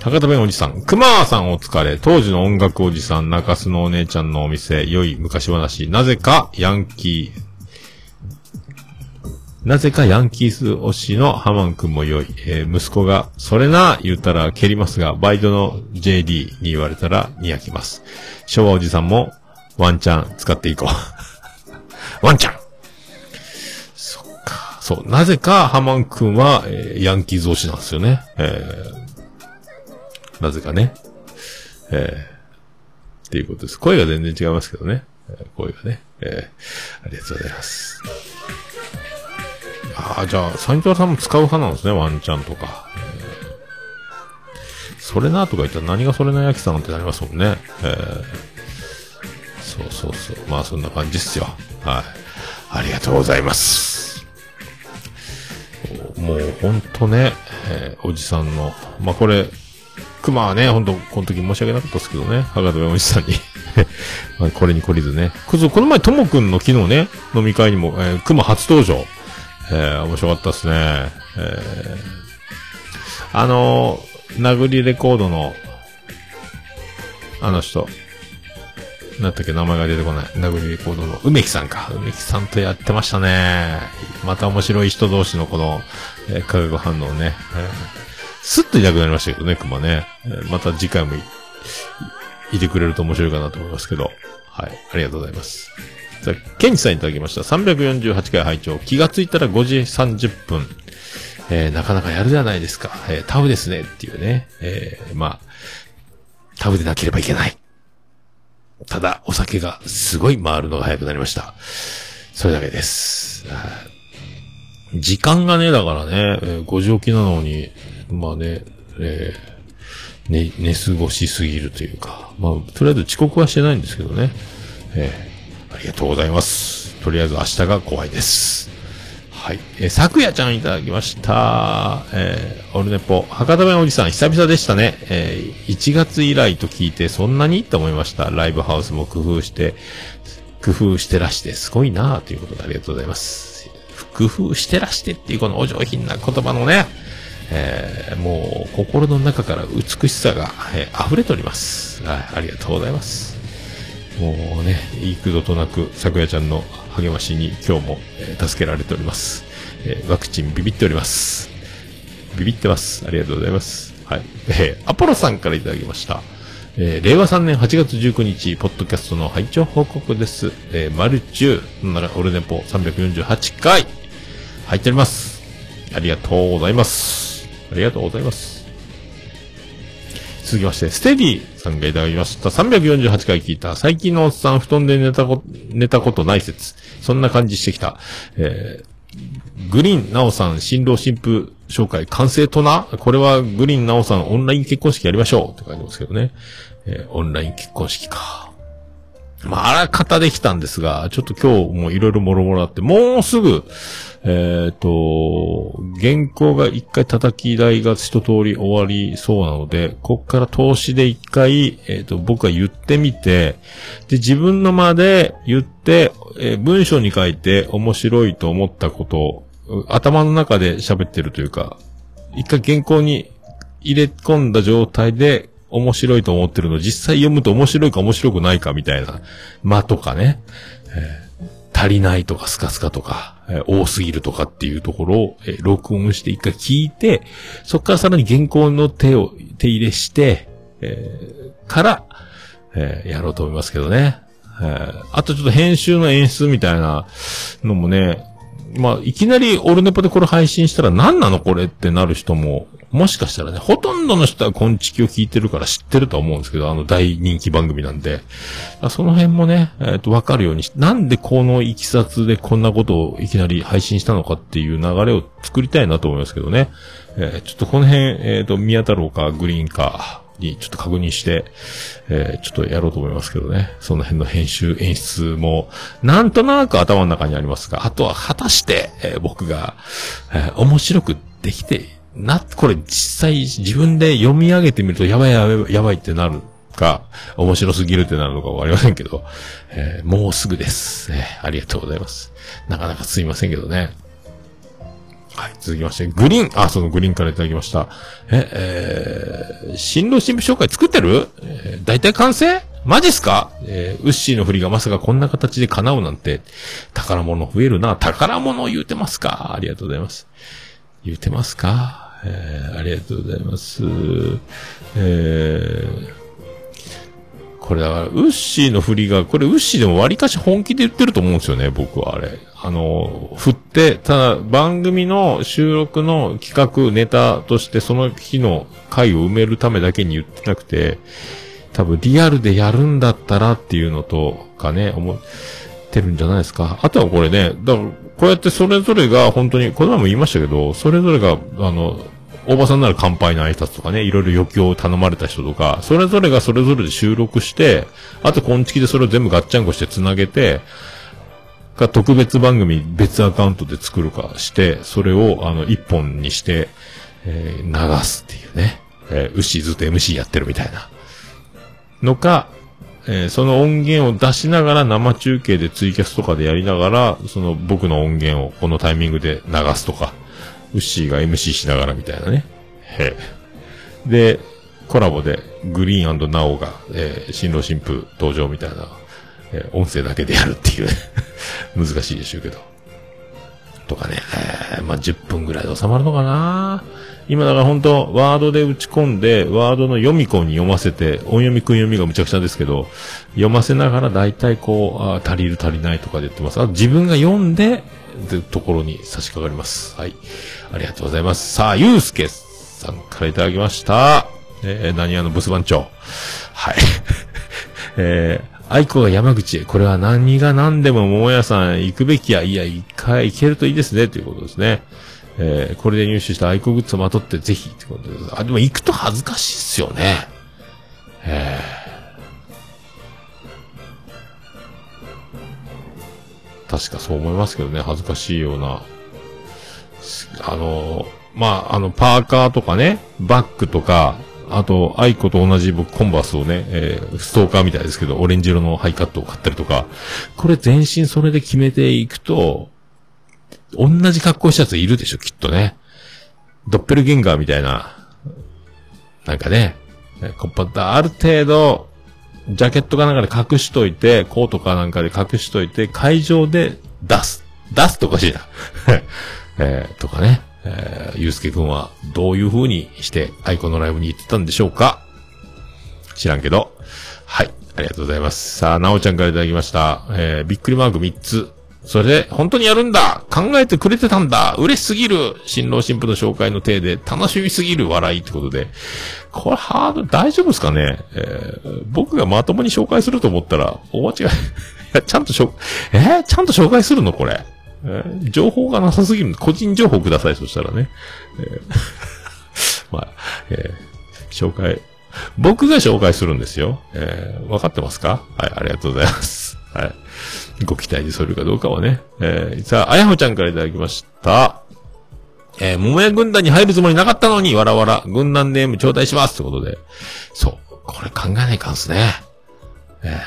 博多弁おじさん、熊さんお疲れ、当時の音楽おじさん、中洲のお姉ちゃんのお店、良い昔話、なぜかヤンキー、なぜかヤンキース推しのハマン君も良い。えー息子が、それな、言ったら蹴りますが、バイトの JD に言われたら、にやきます。昭和おじさんも、ワンチャン使っていこう。ワンチャン。そう。なぜか、ハマン君は、えーヤンキーズ推しなんですよね。えーなぜかね。えーっていうことです。声が全然違いますけどね。え声がね。えーありがとうございます。ああ、じゃあ、サニトラさんも使う派なんですね、ワンチャンとか。えそれなとか言ったら何がそれな焼きさんってなりますもんね。えーそうそうそう。まあそんな感じですよ。はい。ありがとうございます。もうほんとね、えーおじさんの、まあこれ、熊はね、ほんと、この時申し訳なかったですけどね、博多弁おじさんに。まこれに懲りずね。こそこの前、ともくんの昨日ね、飲み会にも、えー、熊初登場。えー、面白かったですね。えー、あのー、殴りレコードの、あの人。なんだっけ、名前が出てこない。殴りレコードの、梅木さんか。梅木さんとやってましたね。また面白い人同士のこの、えー化学反応ね。えースッといなくなりましたけどね、熊ね。えーまた次回もい、いてくれると面白いかなと思いますけど。はい。ありがとうございます。じゃあ、ケンチさんいただきました。348回拝聴気がついたら5時30分。えーなかなかやるじゃないですか。えータブですね。っていうね。えーまあ、タブでなければいけない。ただ、お酒がすごい回るのが早くなりました。それだけです。時間がね、だからね、えー5時起きなのに、まあね、えーね、寝過ごしすぎるというか、まあ、とりあえず遅刻はしてないんですけどね。えーありがとうございます。とりあえず明日が怖いです。はい。えー、昨夜ちゃんいただきました。えー、オルネポ、博多弁おじさん久々でしたね。えー、1月以来と聞いてそんなにと思いました。ライブハウスも工夫して、工夫してらしてすごいなあということでありがとうございます。工夫してらしてっていうこのお上品な言葉のね、えー、もう心の中から美しさが、えー溢れております。はい、ありがとうございます。もうね、幾度となく、咲夜ちゃんの励ましに今日も、助けられております。えーワクチンビビっております。ビビってます。ありがとうございます。はい。えーアポロさんからいただきました。えー令和3年8月19日、ポッドキャストの拝聴報告です。えー、マルチュー、なら、オルネポ348回、入っております。ありがとうございます。ありがとうございます。続きまして、ステディさんがいただきました。348回聞いた。最近のおっさん、布団で寝たこと、寝たことない説。そんな感じしてきた。えー、グリーンナオさん、新郎新婦紹介完成となこれはグリーンナオさん、オンライン結婚式やりましょうって書いてますけどね。えーオンライン結婚式か。まあ、あらかたできたんですが、ちょっと今日もいろいろもろもろあって、もうすぐ、えっ、と、原稿が一回叩き台が一通り終わりそうなので、こっから投資で一回、えっ、と、僕が言ってみて、で、自分の間で言って、えー文章に書いて面白いと思ったことを、頭の中で喋ってるというか、一回原稿に入れ込んだ状態で面白いと思ってるの実際読むと面白いか面白くないかみたいな間とかね、えー足りないとかスカスカとか、えー多すぎるとかっていうところを、えー録音して一回聞いて、そこからさらに原稿の手を、手入れして、えーから、えーやろうと思いますけどね。えーあとちょっと編集の演出みたいなのもね、まあ、いきなりオルネポでこれ配信したら何なのこれってなる人も、もしかしたらね、ほとんどの人はコンチキを聞いてるから知ってるとは思うんですけど、あの大人気番組なんで。その辺もね、えっ、と、わかるように、なんでこのいきさつでこんなことをいきなり配信したのかっていう流れを作りたいなと思いますけどね。えーちょっとこの辺、えっ、と、宮太郎かグリーンか、にちょっと確認して、えーちょっとやろうと思いますけどね。その辺の編集演出も、なんとなく頭の中にありますが、あとは果たして、えー僕が、えー面白くできて、な、これ実際自分で読み上げてみるとやばいやばいやばいってなるか、面白すぎるってなるのかわかりませんけど、えーもうすぐです、えーありがとうございます。なかなかすいませんけどね。はい、続きまして、グリーン、あ、そのグリーンからいただきました。え、えー、新郎新婦紹介作ってる？えー、大体完成？マジっすか？えー、ウッシーの振りがまさかこんな形で叶うなんて、宝物増えるな。宝物言うてますか？ありがとうございます。言うてますか？えー、ありがとうございます。えー、これだから、ウッシーの振りが、これウッシーでも割かし本気で言ってると思うんですよね、僕はあれ。あの、振って、ただ番組の収録の企画、ネタとしてその日の回を埋めるためだけに言ってなくて、多分リアルでやるんだったらっていうのとかね、思ってるんじゃないですか。あとはこれね、だから、こうやってそれぞれが本当に、この前も言いましたけど、それぞれが、あの、大場さんなら乾杯の挨拶とかね、いろいろ余興を頼まれた人とか、それぞれがそれぞれで収録して、あと、今月でそれを全部ガッチャンコして繋げて、か特別番組別アカウントで作るかして、それをあの一本にして、えー流すっていうね。えー、牛ずっと MC やってるみたいな。のか、えーその音源を出しながら生中継でツイキャスとかでやりながら、その僕の音源をこのタイミングで流すとか、ウッシーが MC しながらみたいなね。へで、コラボでグリーンナオが、えー新郎新婦登場みたいな、えー音声だけでやるっていう。難しいでしょうけど。とかね、えーまあ、10分ぐらいで収まるのかな今だから本当ワードで打ち込んで、ワードの読み子に読ませて、音読み訓読みがむちゃくちゃですけど、読ませながら大体こう、あ足りる足りないとかで言ってます。あと自分が読んで、ってところに差し掛かります。はい。ありがとうございます。さあ、ゆうすけさんからいただきました。えー、何屋のブス番長。はい。えー、愛子が山口へ、これは何が何でも桃屋さん行くべきや、いや、一回行けるといいですね、ということですね。えー、これで入手した愛子グッズをまとってぜひ、ってことです。あ、でも行くと恥ずかしいっすよね。えー、確かそう思いますけどね、恥ずかしいような。あの、まあ、あの、パーカーとかね、バッグとか、あと、アイコと同じ僕、コンバースをね、えーストーカーみたいですけど、オレンジ色のハイカットを買ったりとか、これ全身それで決めていくと、同じ格好したやついるでしょ、きっとね。ドッペルゲンガーみたいな、なんかね、えこっぱったある程度、ジャケットかなんかで隠しといて、コートかなんかで隠しといて、会場で出す。出すとおかしいな。えーとかね。えー、ゆうすけくんはどういう風にしてアイコンのライブに行ってたんでしょうか？知らんけど。はい。ありがとうございます。さあ、なおちゃんからいただきました。えー、びっくりマーク3つ。それで、本当にやるんだ考えてくれてたんだ嬉しすぎる新郎新婦の紹介の体で楽しみすぎる笑いってことで。これハード大丈夫ですかね？えー、僕がまともに紹介すると思ったら、お間違い。いや、ちゃんとしょ、えー、ちゃんと紹介するのこれ？えー情報がなさすぎる。個人情報ください、そしたらね。えー まあ、えー紹介僕が紹介するんですよ。えー、わかってますか？はい、ありがとうございます。はい。ご期待に添えるかどうかはね。えー、さあ、あやほちゃんからいただきました。えー、桃屋軍団に入るつもりなかったのに、わらわら、軍団ネーム頂戴しますってことで。そう。これ考えないかんすね。えー、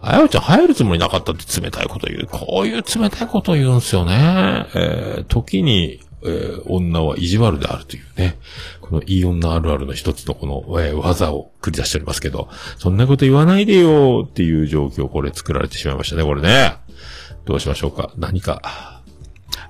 あやほちゃん入るつもりなかったって冷たいこと言う。こういう冷たいこと言うんすよね。えー、時に、えー、女は意地悪であるというね。このいい女あるあるの一つのこの、えー技を繰り出しておりますけど、そんなこと言わないでよっていう状況、これ作られてしまいましたね、これね。どうしましょうか。何か。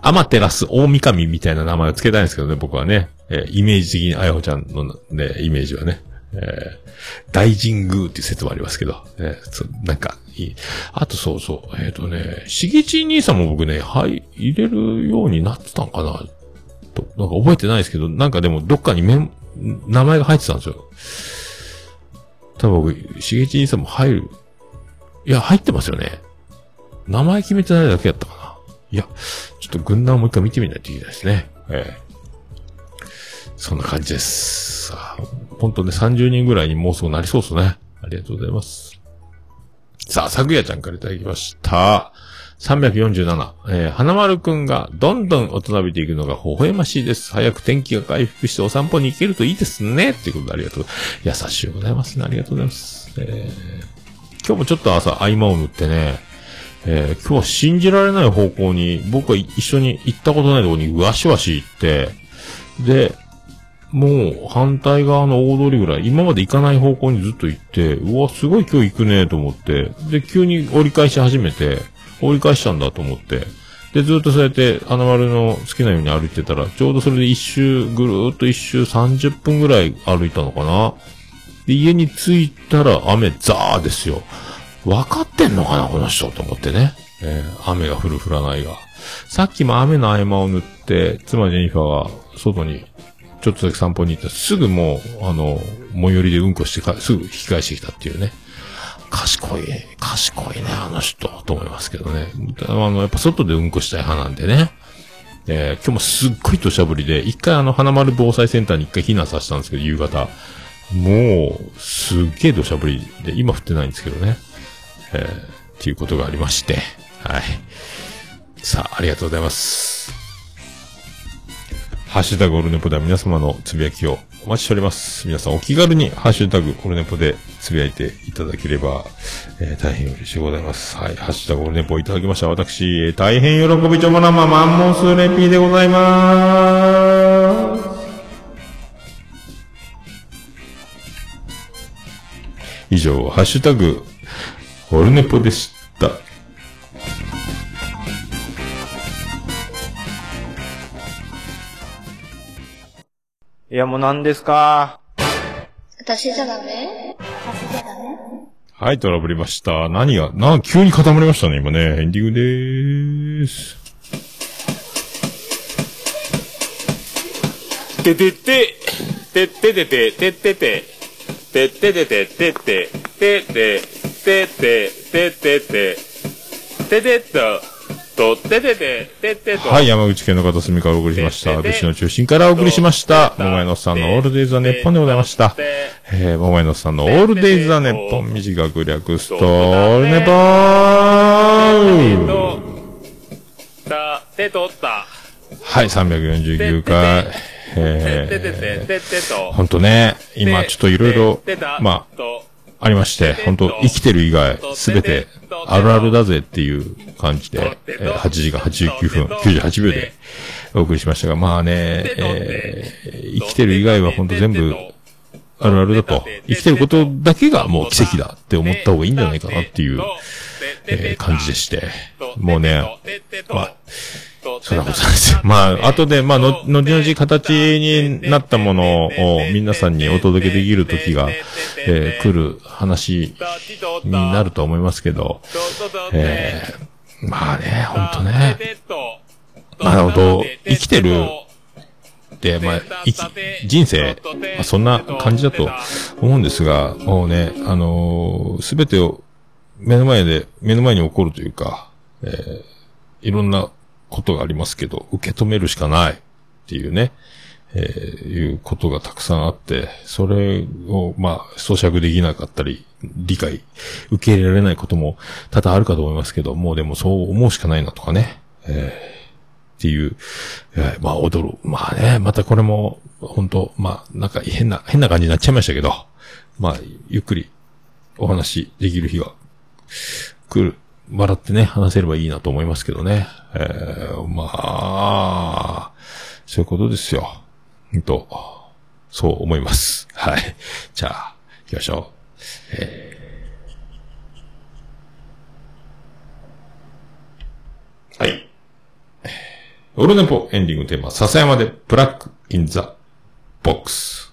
アマテラス大神みたいな名前を付けたいんですけどね、僕はね。えーイメージ的にあやほちゃんのね、イメージはね。えー大神宮っていう説もありますけど、えーそなんか、いい。あとそうそう、えっ、とね、しげち兄さんも僕ね、はい、入れるようになってたんかなと、なんか覚えてないですけど、なんかでもどっかにメン、名前が入ってたんですよ。多分僕、しげち兄さんも入る。いや、入ってますよね。名前決めてないだけやったかな。いや、ちょっと軍団をもう一回見てみないといけないですね。ええそんな感じです。さあ、本当ね、30人ぐらいにもうすぐなりそうですね。ありがとうございます。さあ、昨夜ちゃんからいただきました。347。えー、花丸くんがどんどん大人びていくのが微笑ましいです。早く天気が回復してお散歩に行けるといいですね。っていうことでありがとう。優しいございますね。ありがとうございます。えー今日もちょっと朝合間を縫ってね、えー今日は信じられない方向に、僕は一緒に行ったことないところにわしわし行って、で、もう反対側の大通りぐらい、今まで行かない方向にずっと行って、うわ、すごい今日行くねと思って、で、急に折り返し始めて、折り返したんだと思って、で、ずっとそうやって、花丸の好きなように歩いてたら、ちょうどそれで一周、ぐるーっと一周30分ぐらい歩いたのかな。で、家に着いたら雨ザーですよ。分かってんのかな、この人と思ってね。えー雨が降る降らないが。さっきも雨の合間を縫って、妻ジェニファーが外にちょっとだけ散歩に行ったらすぐもう、あの、最寄りでうんこしてか、すぐ引き返してきたっていうね。賢い、賢いね、あの人、と思いますけどね。あの、やっぱ外でうんこしたい派なんでね。えー今日もすっごい土砂降りで、一回あの、花丸防災センターに一回避難させたんですけど、夕方。もう、すっげえ土砂降りで、今降ってないんですけどね。えーっていうことがありまして。はい。さあ、ありがとうございます。ハッシュタグオルネポでは皆様のつぶやきをお待ちしております。皆さんお気軽にハッシュタグオルネポでつぶやいていただければ、えー大変嬉しいございます。はい。ハッシュタグオルネポいただきました私、えー大変喜びちょもなまマンモスレピーでございまーす。以上、ハッシュタグオルネポでした。いや、もう何ですか？私じゃダメ？はい、トラブりました。何が、な、急に固まりましたね、今ね。エンディングでーす。ててて、てててて、ててて、てててて、てて、て。て、てて、ててて、ててと、と、ててて、ててと。はい、山口県の片隅からお送りしました。武士の中心からお送りしました。桃屋のさんのオールデイズ・ザ・ネッポンでございました。えー、桃屋のさんのオールデイズ・ザ・ネッポン、短く略すと、オールネポーと、た、てとった。はい、349回。えて、ててとー、。ほんとね、今ちょっといろいろ、まあ、ありまして、本当生きてる以外、すべて、あるあるだぜっていう感じで、え8時間89分、98秒でお送りしましたが、まあね、えー生きてる以外は本当全部、あるあるだと。生きてることだけがもう奇跡だって思った方がいいんじゃないかなっていう、えー感じでして。もうね、まあ、そんなことなんですよ。まあ、後で、まあ、の、後々形になったものを皆さんにお届けできる時が、えー来る話になると思いますけど、えーまあね、ほんとね、まあ本当生きてるって、まあ、生き、人生、まあ、そんな感じだと思うんですが、もうね、あのすべてを目の前で、目の前に起こるというか、えーいろんなことがありますけど、受け止めるしかないっていうね、えーいうことがたくさんあって、それを、まあ、咀嚼できなかったり、理解、受け入れられないことも多々あるかと思いますけど、もうでもそう思うしかないなとかね。えーっていう、えーまあ、踊る。まあね、またこれも、本当まあ、なんか変な、変な感じになっちゃいましたけど、まあ、ゆっくりお話できる日が来る。笑ってね、話せればいいなと思いますけどね。えーまあ、そういうことですよ。ほんと、そう思います。はい。じゃあ、行きましょう。はい。オルネポエンディングテーマ、笹山でブラックインザボックス。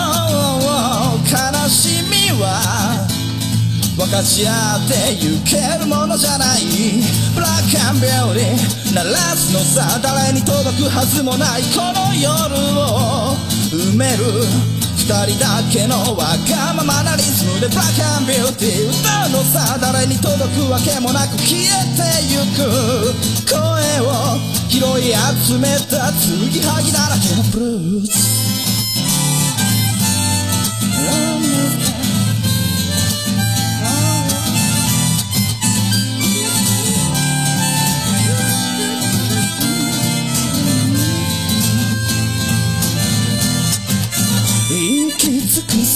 悲しみは分かち合ってゆけるものじゃない。ブラックアンビューティー鳴らすのさ誰に届くはずもないこの夜を埋める二人だけのわがままなリズムでブラックアンビューティー歌うのさ誰に届くわけもなく消えてゆく。声を拾い集めた継ぎはぎだらけのブルース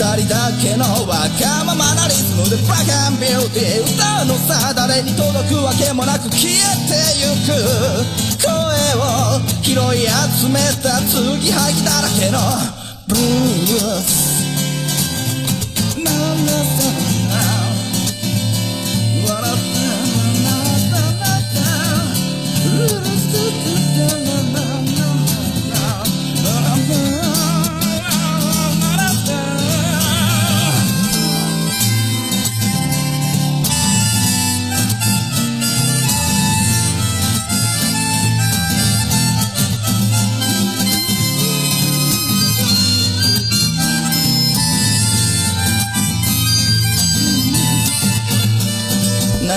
人だけのわがままなリズムでブラックアンビューティー歌うのさ誰に届くわけもなく消えてゆく声を拾い集めた継ぎはぎだらけのブルースなんだ笑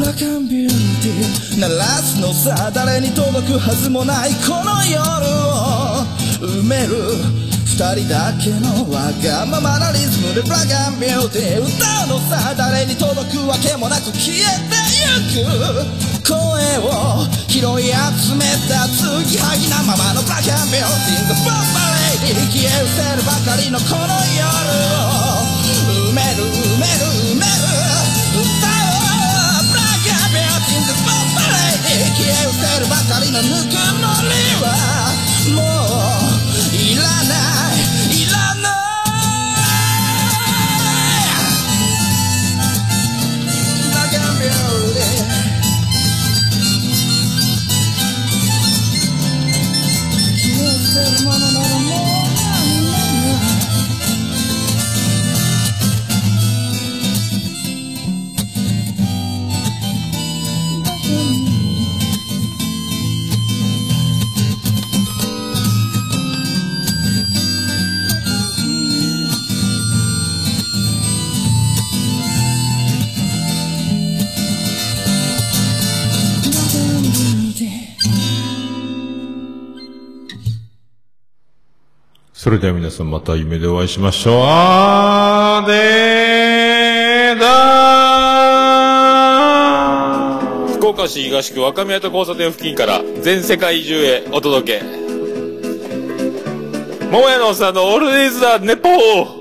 ラックアンビューティー鳴らすのさ誰に届くはずもないこの夜を埋める二人だけのわがままなリズムでブラックアンビューティー歌うのさ誰に届くわけもなく消えてゆく声を拾い集めた継ぎはぎなままのブラックアンビューティー The Bomb Lady 消え失せるばかりのこの夜を埋める消え失せるばかりのぬくもりはもうそれでは皆さんまた夢でお会いしましょう。あーでーだー福岡市東区若宮と交差点付近から全世界中へお届け。桃屋のおっさんのオールディーズ・ザ・ネポー